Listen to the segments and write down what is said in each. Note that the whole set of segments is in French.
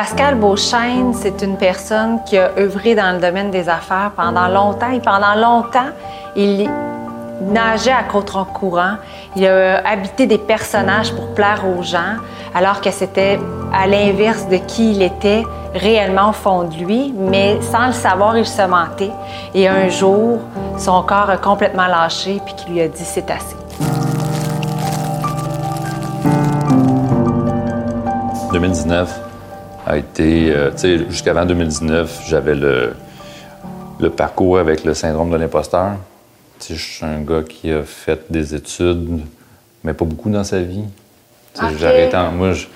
Pascal Beauchesne, c'est une personne qui a œuvré dans le domaine des affaires pendant longtemps. Et pendant longtemps, il nageait à contre-courant. Il a habité des personnages pour plaire aux gens, alors que c'était à l'inverse de qui il était réellement au fond de lui, mais sans le savoir, il se mentait. Et un jour, son corps a complètement lâché, puis qui lui a dit c'est assez. 2019 a été, euh, tu sais, jusqu'avant 2019, j'avais le, le parcours avec le syndrome de l'imposteur. Tu sais, je suis un gars qui a fait des études, mais pas beaucoup dans sa vie. Tu sais, en- Moi, je...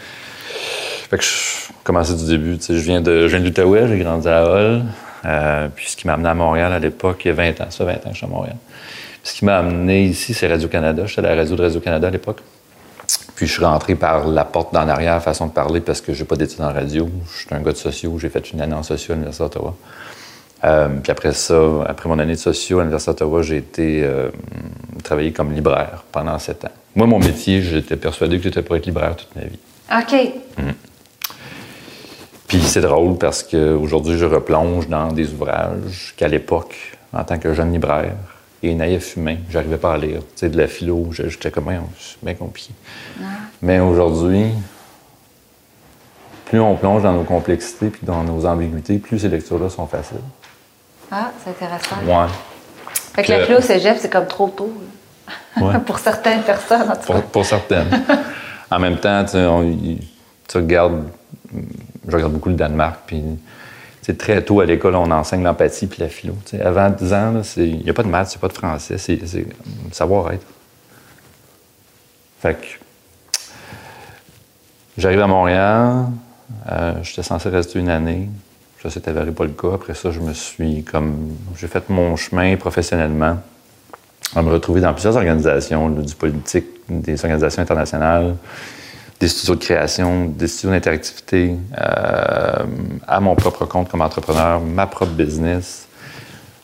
Fait que je commençais du début. Tu sais, je viens de, je viens de l'Outaouais, j'ai grandi à Hall. Euh, puis ce qui m'a amené à Montréal à l'époque, il y a 20 ans, ça fait 20 ans que je suis à Montréal. Puis ce qui m'a amené ici, c'est Radio-Canada. J'étais à la radio de Radio-Canada à l'époque. Puis je suis rentré par la porte d'en arrière, façon de parler, parce que j'ai pas d'études en radio. Je suis un gars de sociaux. J'ai fait une année en sociaux à l'Université d'Ottawa. Euh, puis après ça, après mon année de sociaux à l'Université d'Ottawa, j'ai été euh, travailler comme libraire pendant sept ans. Moi, mon métier, j'étais persuadé que j'étais pour être libraire toute ma vie. OK. Puis c'est drôle parce qu'aujourd'hui, je replonge dans des ouvrages qu'à l'époque, en tant que jeune libraire et naïf humain, j'arrivais pas à lire. Tu sais, de la philo, j'étais comme, c'est bien compliqué. Mais aujourd'hui, plus on plonge dans nos complexités puis dans nos ambiguïtés, plus ces lectures-là sont faciles. Ah, c'est intéressant. Ouais. Fait que la philo au cégep, c'est comme trop tôt. Ouais. Pour certaines personnes, en tout cas. Pour, pour certaines. en même temps, on- tu regardes, je regarde beaucoup le Danemark, puis tu sais, très tôt à l'école, on enseigne l'empathie puis la philo. Avant 10 ans, c'est- il n'y a pas de maths, a pas de français, c'est c'est savoir-être. Fait que j'arrive à Montréal, euh, j'étais censé rester une année. Ça s'est avéré pas le cas. Après ça, je me suis comme. J'ai fait mon chemin professionnellement à me retrouver dans plusieurs organisations, du politique, des organisations internationales, des studios de création, des studios d'interactivité, euh, à mon propre compte comme entrepreneur, ma propre business,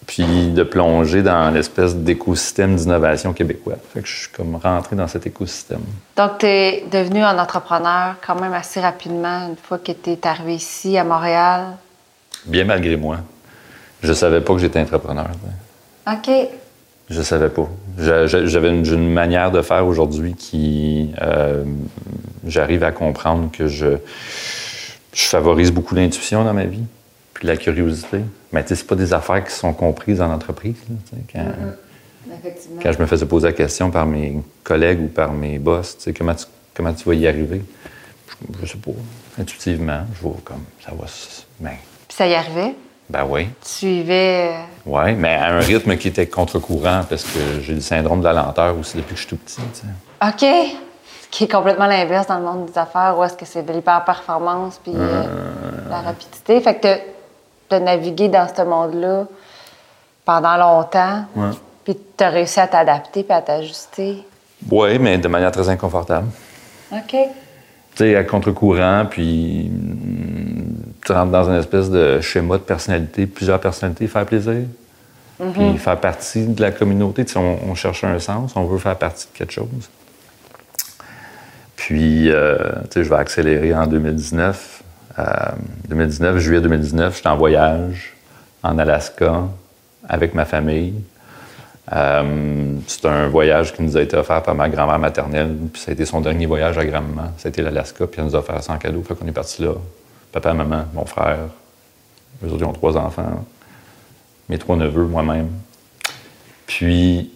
puis de plonger dans l'espèce d'écosystème d'innovation québécois. Fait que je suis comme rentré dans cet écosystème. Donc, tu es devenu un entrepreneur quand même assez rapidement une fois que tu es arrivé ici à Montréal? Bien malgré moi. Je savais pas que j'étais entrepreneur. OK. Je savais pas. J'a- j'a- J'avais une manière de faire aujourd'hui qui. euh, J'arrive à comprendre que je, je favorise beaucoup l'intuition dans ma vie, puis la curiosité. Mais tu sais, pas des affaires qui sont comprises en entreprise. là, sais, quand, je me faisais poser la question par mes collègues ou par mes boss, comment tu, comment tu vas y arriver? Je, je sais pas. Intuitivement, je vois comme ça va. Ben, Puis ça y arrivait? ben oui. Tu suivais. euh, Oui, mais à un rythme qui était contre-courant parce que j'ai le syndrome de la lenteur aussi depuis que je suis tout petit. OK. Qui est complètement l'inverse dans le monde des affaires, où est-ce que c'est de l'hyper-performance puis euh, la rapidité. Fait que tu as navigué dans ce monde-là pendant longtemps, Ouais. puis tu as réussi à t'adapter puis à t'ajuster. Oui, mais de manière très inconfortable. OK. Tu sais, à contre-courant, puis mm, tu rentres dans une espèce de schéma de personnalité, plusieurs personnalités, faire plaisir. Puis faire partie de la communauté. Tu sais, on, on cherche un sens, on veut faire partie de quelque chose. Puis, euh, tu sais, je vais accélérer en 2019. Euh, 2019, juillet 2019, j'étais en voyage en Alaska avec ma famille. Euh, c'est un voyage qui nous a été offert par ma grand-mère maternelle. Puis ça a été son dernier voyage à grand-maman. Été l'Alaska, puis elle nous a offert ça en cadeau. Fait qu'on est parti là. Papa, maman, mon frère. Eux autres, ils ont trois enfants. Mes trois neveux, moi-même. Puis,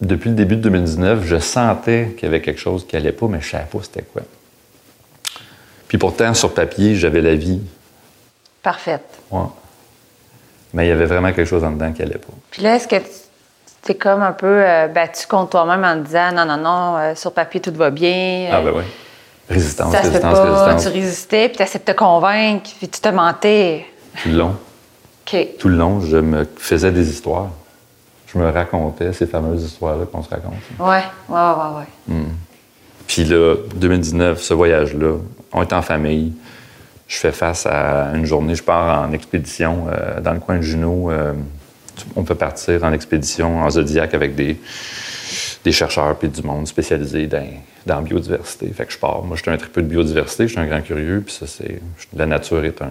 depuis le début de 2019, je sentais qu'il y avait quelque chose qui allait pas, mais je savais pas c'était quoi. Puis pourtant, sur papier, j'avais la vie. Parfaite. Ouais. Mais il y avait vraiment quelque chose en dedans qui allait pas. Puis là, est-ce que tu t'es comme un peu euh, battu contre toi-même en disant non, non, non, euh, sur papier, tout va bien. Ah euh, ben oui. Résistance, ça se fait résistance, pas, résistance. tu résistais, puis tu essaies de te convaincre, puis tu te mentais. Tout le long. OK. Tout le long, je me faisais des histoires. Je me racontais ces fameuses histoires-là qu'on se raconte. Ouais, ouais, ouais, ouais. Puis là, 2019, ce voyage-là, on est en famille. Je fais face à une journée, je pars en expédition euh, dans le coin de Juneau. euh, on peut partir en expédition en Zodiac avec des, des chercheurs puis du monde spécialisé dans, dans la biodiversité. Fait que je pars. Moi, j'étais un très peu de biodiversité, je suis un grand curieux, puis ça, c'est. La nature est un.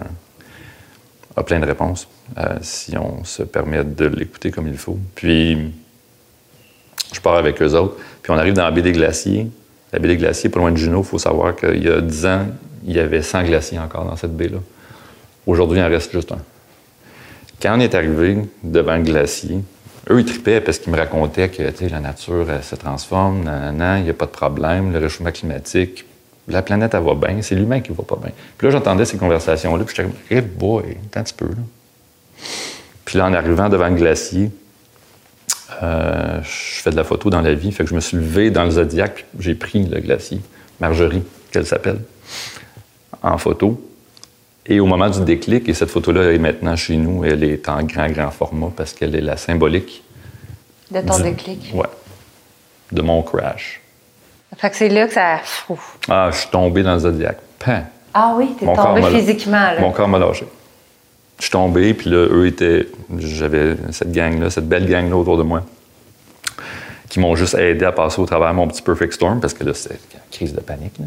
Plein de réponses euh, si on se permet de l'écouter comme il faut. Puis, je pars avec eux autres, puis on arrive dans la baie des glaciers. La baie des glaciers, pas loin de Juneau, il faut savoir qu'il y a 10 ans, il y avait 100 glaciers encore dans cette baie-là. Aujourd'hui, il en reste juste un. Quand on est arrivé devant le glacier, eux, ils tripaient parce qu'ils me racontaient que la nature elle, se transforme, il n'y a pas de problème, le réchauffement climatique, la planète, elle va bien, c'est l'humain qui va pas bien. Puis là, j'entendais ces conversations-là, puis j'étais comme, hey boy, un petit peu. Là. Puis là, en arrivant devant le glacier, euh, je fais de la photo dans la vie, fait que je me suis levé dans le Zodiac, puis j'ai pris le glacier, Marjorie, qu'elle s'appelle, en photo. Et au moment du déclic, et cette photo-là est maintenant chez nous, elle est en grand, grand format parce qu'elle est la symbolique. De ton déclic? Ouais. De mon crash. Fait que c'est là que ça. Ah, je suis tombé dans le Zodiac. Pan. Ah oui, t'es tombé physiquement, là. Mon corps m'a lâché. Je suis tombé, puis là, eux étaient. J'avais cette gang-là, cette belle gang-là autour de moi, qui m'ont juste aidé à passer au travers mon petit perfect storm, parce que là, c'était une crise de panique, là.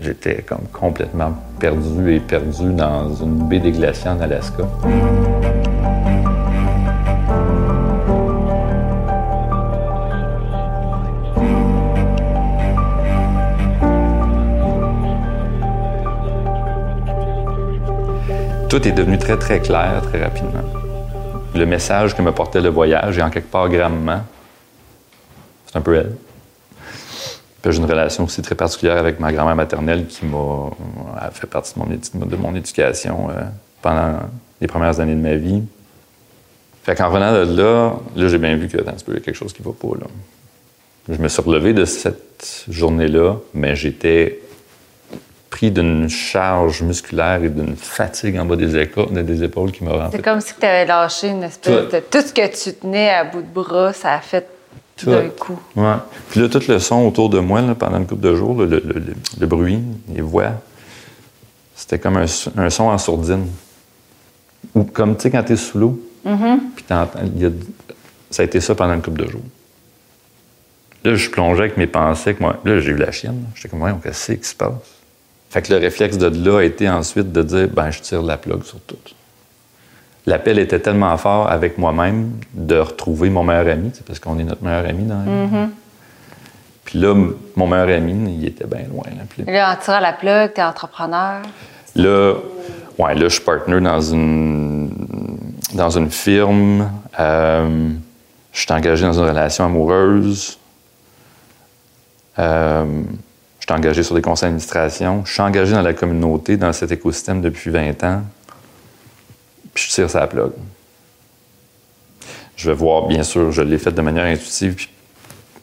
J'étais comme complètement perdu et perdu dans une baie des glaciers en Alaska. Tout est devenu très, très clair très rapidement. Le message que me portait le voyage, et en quelque part gravement, c'est un peu elle j'ai une relation aussi très particulière avec ma grand-mère maternelle qui m'a fait partie de mon, éducation euh, pendant les premières années de ma vie. Fait qu'en revenant de là, là, j'ai bien vu que il y a quelque chose qui va pas. Là. Je me suis relevé de cette journée-là, mais j'étais pris d'une charge musculaire et d'une fatigue en bas des, des épaules qui m'a rentré. C'est comme si tu avais lâché une espèce de... Tout ce que tu tenais à bout de bras, ça a fait d'un coup. Ouais. Puis là, tout le son autour de moi, pendant une couple de jours, le, bruit, les voix, c'était comme un, son en sourdine. Ou comme, tu sais, quand tu es sous l'eau, mm-hmm. puis ça a été ça pendant une couple de jours. Là, je plongeais avec mes pensées. moi, là, j'ai eu la chienne. J'étais comme, ouais, qu'est-ce qui se passe? Fait que le réflexe de là a été ensuite de dire, ben, je tire la plug sur tout l'appel était tellement fort avec moi-même de retrouver mon meilleur ami, parce qu'on est notre meilleur ami dans la vie. Mm-hmm. Puis là, mon meilleur ami, il était bien loin. Là, là en tirant la plug, t'es entrepreneur. Là, ouais, là, je suis partner dans une, dans une firme. Euh, je suis engagé dans une relation amoureuse. Euh, je suis engagé sur des conseils d'administration. Je suis engagé dans la communauté, dans cet écosystème depuis 20 ans puis je tire sa plug. Je vais voir, bien sûr, je l'ai fait de manière intuitive, puis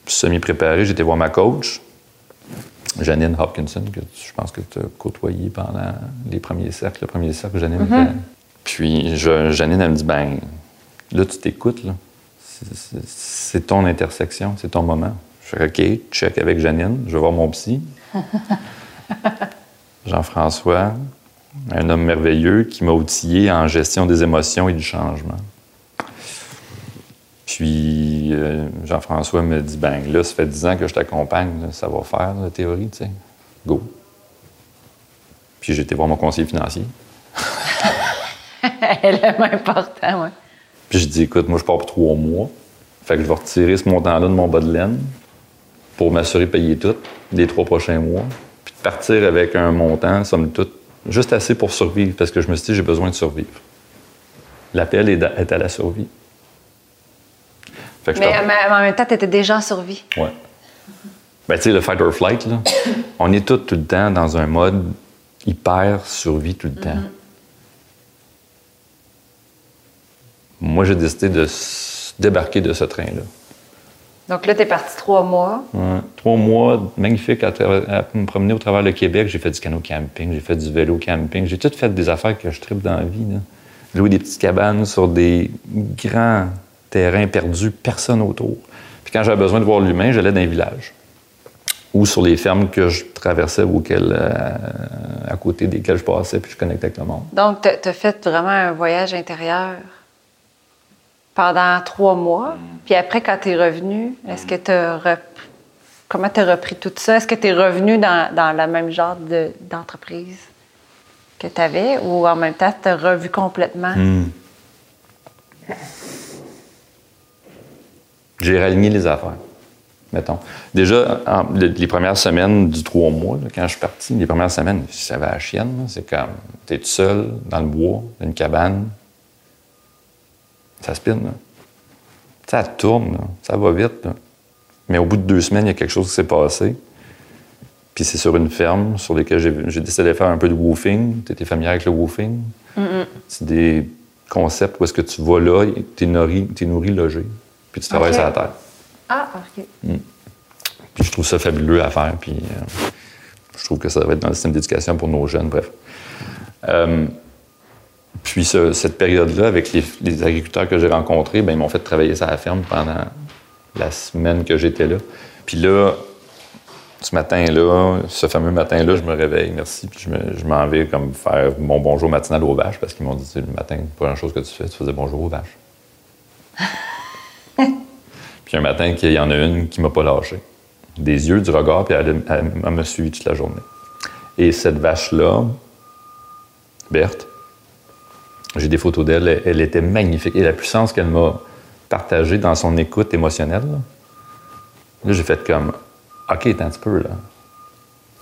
semi-préparé. J'étais voir ma coach, Janine Hopkinson, que je pense que tu as côtoyé pendant les premiers cercles, le premier cercle, Janine mm-hmm. Puis Janine, elle me dit, ben là, tu t'écoutes, là. C'est ton intersection, c'est ton moment. Je fais OK, check avec Janine, je vais voir mon psy. Jean-François, un homme merveilleux qui m'a outillé en gestion des émotions et du changement. Puis euh, Jean-François me dit ben là, ça fait dix ans que je t'accompagne, ça va faire la théorie, tu sais. Go. Puis j'ai été voir mon conseiller financier. Elle est important, oui. Puis je dis écoute, moi je pars pour trois mois. Fait que je vais retirer ce montant-là de mon bas de laine pour m'assurer de payer tout les trois prochains mois. Puis de partir avec un montant, somme toute, Juste assez pour survivre, parce que je me suis dit, j'ai besoin de survivre. L'appel est, à la survie. mais, en même temps, tu étais déjà en survie. Oui. Ben, tu sais, le fight or flight, là, on est tout, tout le temps dans un mode hyper survie tout le temps. Mm-hmm. Moi, j'ai décidé de débarquer de ce train-là. Donc là, tu es parti trois mois. trois mois, magnifique, à, me promener au travers du Québec. J'ai fait du canot camping, j'ai fait du vélo camping. J'ai tout fait des affaires que je tripe dans la vie. Là. Louer des petites cabanes sur des grands terrains perdus, personne autour. Puis quand j'avais besoin de voir l'humain, j'allais dans un village ou sur les fermes que je traversais ou euh, à côté desquelles je passais, puis je connectais avec le monde. Donc, tu as fait vraiment un voyage intérieur? Pendant trois mois. Puis après, quand tu es revenu, est-ce que tu as Comment tu as repris tout ça? Est-ce que tu es revenu dans, dans le même genre d'entreprise que tu avais ou en même temps, tu as revu complètement? Hmm. J'ai réaligné les affaires, mettons. Déjà, les premières semaines du trois mois, quand je suis parti, les premières semaines, ça va à la chienne. C'est comme, tu es tout seul, dans le bois, dans une cabane. Ça spinne, Ça tourne, ça va vite. Mais au bout de deux semaines, il y a quelque chose qui s'est passé. Puis c'est sur une ferme sur laquelle j'ai décidé de faire un peu de woofing. Tu étais familier avec le woofing? C'est des concepts où est-ce que tu vas là, tu es nourri, es nourri logé, puis tu travailles sur la terre. Ah, OK. Mm. Puis je trouve ça fabuleux à faire, puis euh, je trouve que ça devrait être dans le système d'éducation pour nos jeunes, bref. Euh, puis cette période-là, avec les, agriculteurs que j'ai rencontrés, ben, ils m'ont fait travailler sur la ferme pendant la semaine que j'étais là. Puis là, ce matin-là, ce fameux matin-là, je me réveille, merci, puis je m'en vais comme faire mon bonjour matinal aux vaches parce qu'ils m'ont dit, le matin, la première chose que tu fais, tu faisais bonjour aux vaches. puis un matin, il y en a une qui m'a pas lâché. Des yeux, du regard, puis elle, elle m'a suivi toute la journée. Et cette vache-là, Berthe, j'ai des photos d'elle, elle était magnifique. Et la puissance qu'elle m'a partagé dans son écoute émotionnelle. Là, j'ai fait comme, OK, attends un petit peu, là.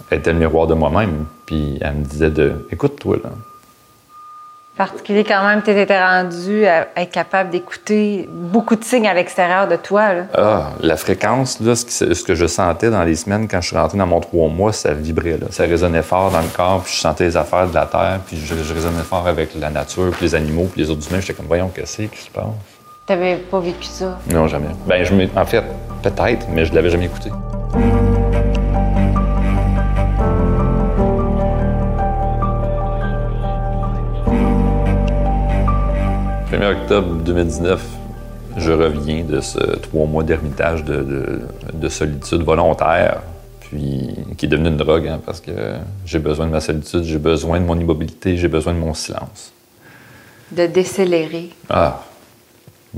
Elle était le miroir de moi-même, puis elle me disait de, écoute-toi, là. Particulier quand même, tu étais rendu à être capable d'écouter beaucoup de signes à l'extérieur de toi. Là. Ah, la fréquence, là, ce, que je sentais dans les semaines quand je suis rentré dans mon trois mois, ça vibrait. Là. Ça résonnait fort dans le corps, puis je sentais les affaires de la terre, puis je, résonnais fort avec la nature, puis les animaux, puis les autres humains. J'étais comme, voyons, qu'est-ce qui se passe? T'avais pas vécu ça? Non, jamais. Ben, je en fait, peut-être, mais je l'avais jamais écouté. 1er octobre 2019, je reviens de ce trois mois d'ermitage de, solitude volontaire, puis qui est devenu une drogue, hein, parce que j'ai besoin de ma solitude, j'ai besoin de mon immobilité, j'ai besoin de mon silence. De décélérer. Ah,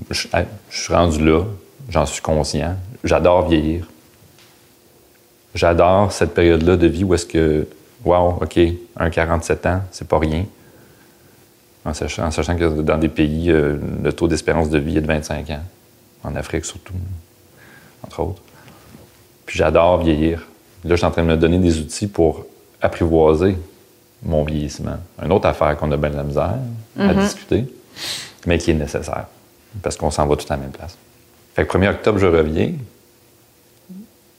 je, suis rendu là, j'en suis conscient. J'adore vieillir. J'adore cette période-là de vie où est-ce que, wow, OK, un 47 ans, c'est pas rien. En sachant, que dans des pays, euh, le taux d'espérance de vie est de 25 ans. En Afrique surtout, entre autres. Puis j'adore vieillir. Là, je suis en train de me donner des outils pour apprivoiser mon vieillissement. Une autre affaire qu'on a bien de la misère à mm-hmm. discuter, mais qui est nécessaire parce qu'on s'en va tout à la même place. Fait que 1er octobre, je reviens.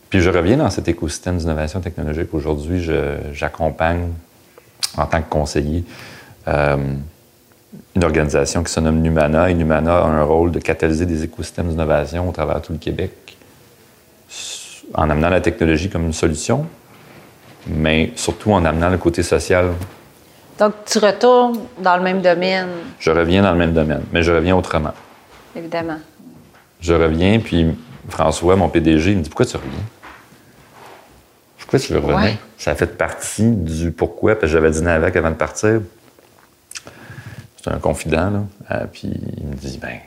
Puis je reviens dans cet écosystème d'innovation technologique. Aujourd'hui, j'accompagne en tant que conseiller euh, une organisation qui se nomme Numana. Et Numana a un rôle de catalyser des écosystèmes d'innovation au travers de tout le Québec en amenant la technologie comme une solution, mais surtout en amenant le côté social. Donc, tu retournes dans le même domaine. Je reviens dans le même domaine, mais je reviens autrement évidemment. Je reviens, puis François, mon PDG, il me dit Pourquoi tu reviens Pourquoi tu veux revenir? Ça a fait partie du pourquoi, parce que j'avais dîné avec avant de partir. C'est un confident, là. Euh, puis il me dit Ben,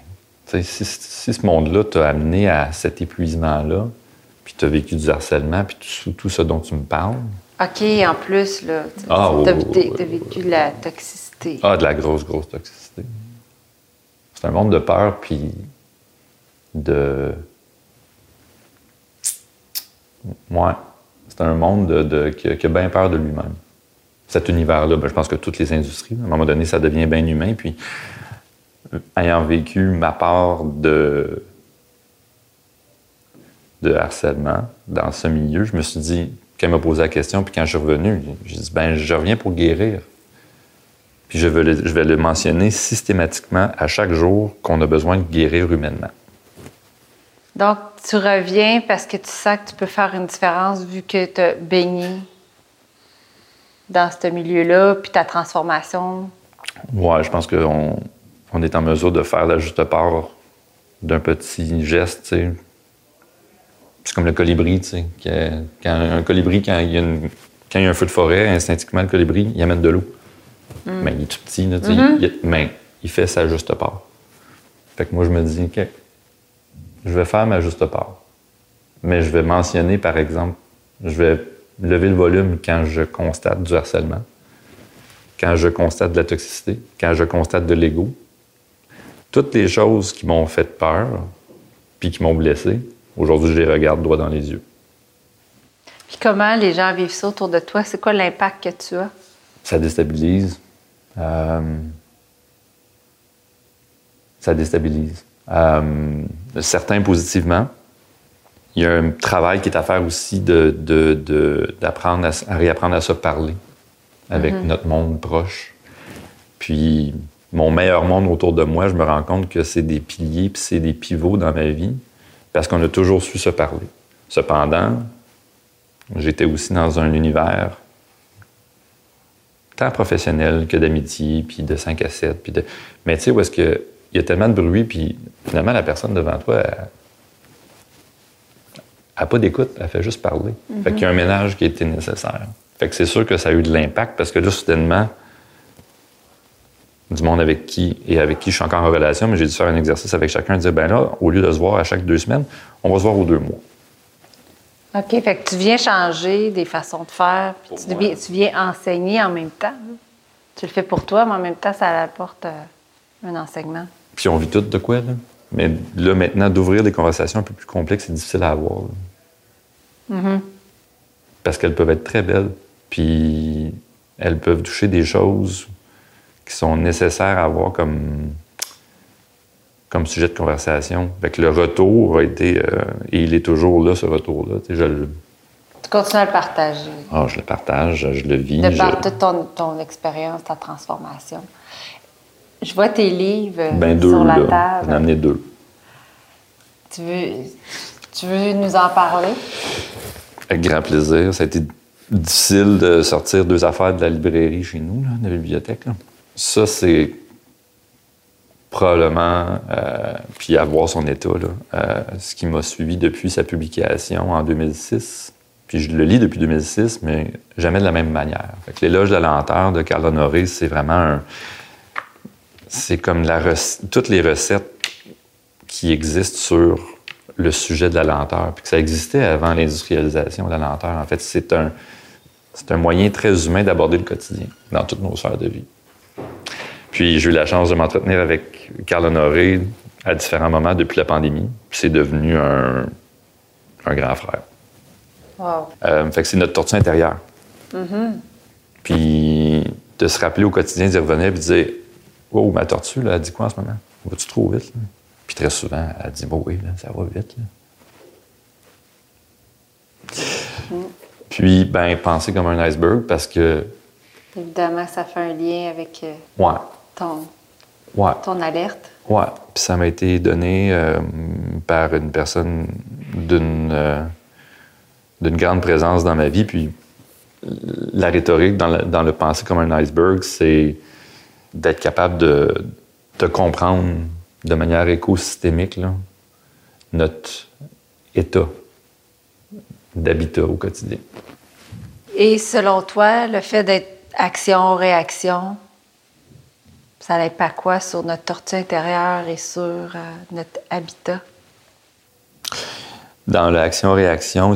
si, si ce monde-là t'a amené à cet épuisement-là, puis tu as vécu du harcèlement, puis tout, ce dont tu me parles. OK, en plus, là, tu as, vécu de la toxicité. Ah, de la grosse, grosse toxicité. C'est un monde de peur, puis de. Ouais. C'est un monde de, qui, a, bien peur de lui-même. Cet univers-là, ben, je pense que toutes les industries, à un moment donné, ça devient bien humain. Puis, ayant vécu ma part de, de harcèlement dans ce milieu, je me suis dit, quand elle m'a posé la question, puis quand je suis revenu, j'ai dit, ben, je reviens pour guérir. Puis je le, je vais le mentionner systématiquement à chaque jour qu'on a besoin de guérir humainement. Donc, tu reviens parce que tu sais que tu peux faire une différence vu que tu as baigné dans ce milieu-là, puis ta transformation? Oui, je pense qu'on on est en mesure de faire la juste part d'un petit geste, tu sais. C'est comme le colibri, tu sais. Quand un colibri, quand il, y a quand il y a un feu de forêt, instinctivement, le colibri, il amène de l'eau. Mais il est tout petit, là, mm-hmm. il, mais il fait sa juste part. Fait que moi, je me dis, OK, je vais faire ma juste part. Mais je vais mentionner, par exemple, je vais lever le volume quand je constate du harcèlement, quand je constate de la toxicité, quand je constate de l'ego. Toutes les choses qui m'ont fait peur, puis qui m'ont blessé, aujourd'hui, je les regarde droit dans les yeux. Puis comment les gens vivent ça autour de toi? C'est quoi l'impact que tu as? Ça déstabilise. Euh, ça déstabilise. Euh, certains positivement. Il y a un travail qui est à faire aussi d'apprendre de, à, réapprendre à se parler avec mm-hmm. notre monde proche. Puis mon meilleur monde autour de moi, je me rends compte que c'est des piliers puis c'est des pivots dans ma vie parce qu'on a toujours su se parler. Cependant, j'étais aussi dans un univers tant professionnel que d'amitié, puis de 5 à 7. Puis de... Mais tu sais, où est-ce qu'il y a tellement de bruit, puis finalement, la personne devant toi, elle n'a pas d'écoute, elle fait juste parler. Fait qu'il y a un ménage qui a été nécessaire. Fait que c'est sûr que ça a eu de l'impact parce que là, soudainement, du monde avec qui et avec qui je suis encore en relation, mais j'ai dû faire un exercice avec chacun, dire ben là, au lieu de se voir à chaque deux semaines, on va se voir aux deux mois. OK, fait que tu viens changer des façons de faire, puis tu, viens, enseigner en même temps. Tu le fais pour toi, mais en même temps, ça apporte euh, un enseignement. Puis on vit tout de quoi, là? Mais là, maintenant, d'ouvrir des conversations un peu plus complexes, c'est difficile à avoir. Mm-hmm. Parce qu'elles peuvent être très belles, puis elles peuvent toucher des choses qui sont nécessaires à avoir comme, comme sujet de conversation. Fait le retour a été, euh, et il est toujours là, ce retour-là. Tu, tu continues à le partager. Ah, je le partage, je le vis. De par toute ton, ton expérience, ta transformation. Je vois tes livres ben, sur la table. J'en ai amené deux. Tu veux, tu veux nous en parler? Avec grand plaisir. Ça a été difficile de sortir deux affaires de la librairie chez nous, de la bibliothèque. Là. Ça, c'est probablement, euh, puis à voir son état, là, euh, ce qui m'a suivi depuis sa publication en 2006. Puis je le lis depuis 2006, mais jamais de la même manière. L'éloge de la lenteur de Carl Honoré, c'est vraiment un... C'est comme la toutes les recettes qui existent sur le sujet de la lenteur, puis que ça existait avant l'industrialisation de la lenteur. En fait, c'est un, c'est un moyen très humain d'aborder le quotidien dans toutes nos sphères de vie. Puis j'ai eu la chance de m'entretenir avec Carl Honoré à différents moments depuis la pandémie. Puis c'est devenu un, un, grand frère. Wow. Euh, fait que c'est notre tortue intérieure. Mm-hmm. Puis de se rappeler au quotidien, d'y revenir et de dire Oh, ma tortue, là, elle dit quoi en ce moment? Vas-tu trop vite? Puis très souvent, elle dit Bon, oui, ça va vite. Mm. Puis, ben, penser comme un iceberg parce que. Évidemment, ça fait un lien avec. Euh, ouais ton, alerte? Oui. Puis ça m'a été donné euh, par une personne d'une euh, d'une grande présence dans ma vie. Puis la rhétorique dans le, dans le penser comme un iceberg, c'est d'être capable de, de, comprendre de manière écosystémique là, notre état d'habitat au quotidien. Et selon toi, le fait d'être action-réaction, ça pas quoi sur notre tortue intérieure et sur euh, notre habitat? Dans l'action-réaction,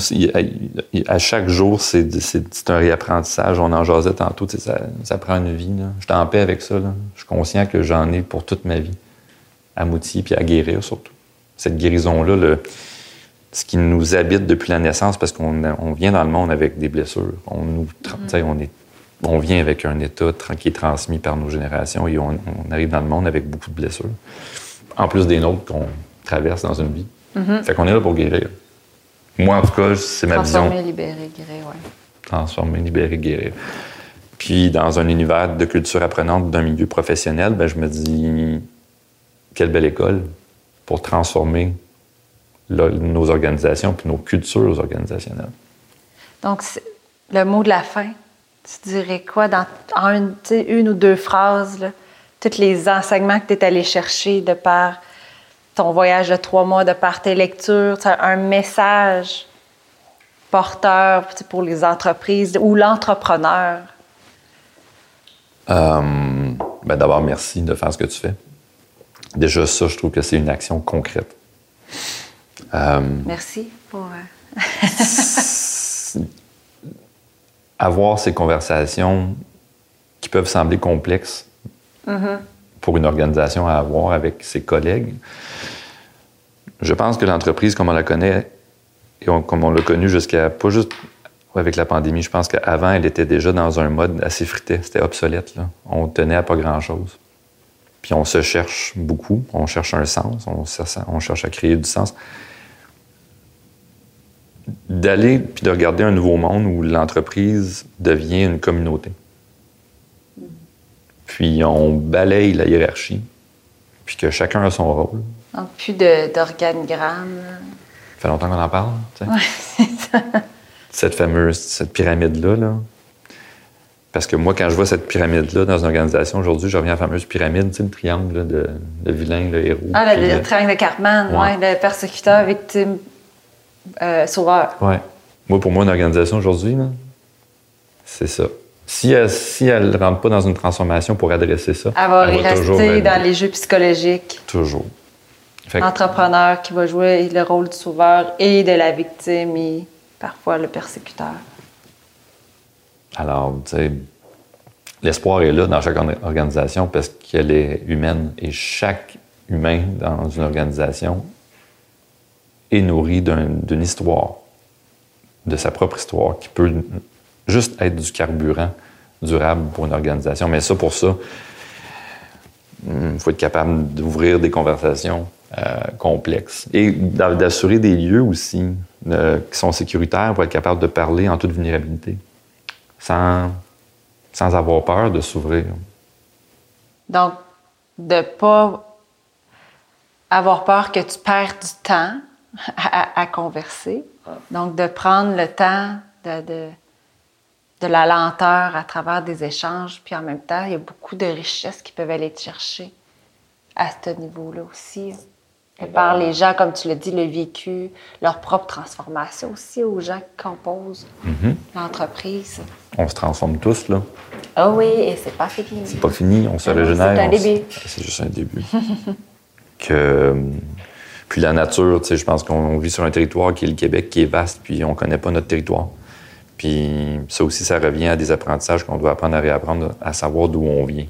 à chaque jour, c'est un réapprentissage. On en jasait tantôt, ça, ça prend une vie. Je suis en paix avec ça. Je suis conscient que j'en ai pour toute ma vie, à m'outiller puis à guérir surtout. Cette guérison-là, ce qui nous habite depuis la naissance, parce qu'on vient dans le monde avec des blessures. On, nous, mm. on est on vient avec un état qui est transmis par nos générations et on, arrive dans le monde avec beaucoup de blessures. En plus des nôtres qu'on traverse dans une vie. Mm-hmm. Fait qu'on est là pour guérir. Moi, en tout cas, c'est ma vision. Transformer, libérer, guérir, oui. Transformer, libérer, guérir. Puis, dans un univers de culture apprenante d'un milieu professionnel, ben, je me dis, quelle belle école pour transformer nos organisations puis nos cultures organisationnelles. Donc, le mot de la fin, tu dirais quoi dans une, une ou deux phrases, là, tous les enseignements que tu es allé chercher de par ton voyage de trois mois, de par tes lectures, un message porteur pour les entreprises ou l'entrepreneur? Euh, ben D'abord, merci de faire ce que tu fais. Déjà ça, je trouve que c'est une action concrète. Euh, Merci pour. Euh, avoir ces conversations qui peuvent sembler complexes mm-hmm. pour une organisation à avoir avec ses collègues. Je pense que l'entreprise, comme on la connaît, et comme on l'a connue jusqu'à, pas juste avec la pandémie, je pense qu'avant, elle était déjà dans un mode assez frité, c'était obsolète. Là. On tenait à pas grand-chose. Puis on se cherche beaucoup, on cherche un sens, on cherche, on cherche à créer du sens. D'aller puis de regarder un nouveau monde où l'entreprise devient une communauté. Puis on balaye la hiérarchie, puis que chacun a son rôle. Donc, plus d'organigramme. Ça fait longtemps qu'on en parle. Oui, c'est ça. Cette fameuse cette pyramide-là, là, parce que moi, quand je vois cette pyramide-là dans une organisation, aujourd'hui, je reviens à la fameuse pyramide, tu sais, le triangle de, vilain, le héros. Ah, le, triangle de Cartman, oui, le persécuteur, victime, euh, sauveur. Oui. Moi, pour moi, une organisation aujourd'hui, c'est ça. Si elle ne si rentre pas dans une transformation pour adresser ça, elle va, rester dans les jeux psychologiques. Toujours. Entrepreneur qui va jouer le rôle du sauveur et de la victime et parfois le persécuteur. Alors, tu sais, l'espoir est là dans chaque organisation parce qu'elle est humaine et chaque humain dans une organisation est nourri d'une histoire, de sa propre histoire, qui peut juste être du carburant durable pour une organisation. Mais ça, pour ça, il faut être capable d'ouvrir des conversations euh, complexes et d'assurer des lieux aussi euh, qui sont sécuritaires pour être capable de parler en toute vulnérabilité sans, sans avoir peur de s'ouvrir. Donc, de ne pas avoir peur que tu perds du temps à, converser. Donc, de prendre le temps de, de, de, la lenteur à travers des échanges. Puis en même temps, il y a beaucoup de richesses qui peuvent aller te chercher à ce niveau-là aussi par les gens, comme tu l'as dit, le vécu, leur propre transformation aussi aux gens qui composent mhm. l'entreprise. On se transforme tous, là. Ah oui, et c'est pas fini. C'est pas fini, on se ah régénère. C'est un début. C'est juste un début. que... Puis la nature, tu sais, je pense qu'on vit sur un territoire qui est le Québec, qui est vaste, puis on connaît pas notre territoire. Puis ça aussi, ça revient à des apprentissages qu'on doit apprendre à réapprendre, à savoir d'où on vient.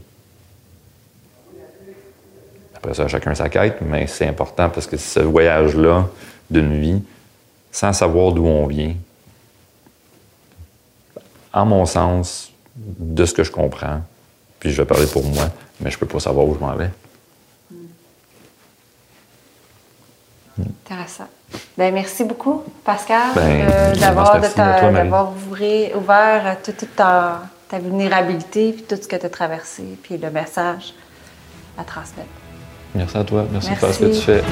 Après ça, chacun sa quête, mais c'est important parce que ce voyage-là d'une vie, sans savoir d'où on vient, en mon sens, de ce que je comprends, puis je vais parler pour moi, mais je peux pas savoir où je m'en vais. Intéressant. Bien, merci beaucoup, Pascal, ben, euh, d'avoir ouvert toute, ta, ta, vulnérabilité, puis tout ce que tu as traversé, puis le message à transmettre. Merci à toi. Merci, Merci. pour ce que tu fais.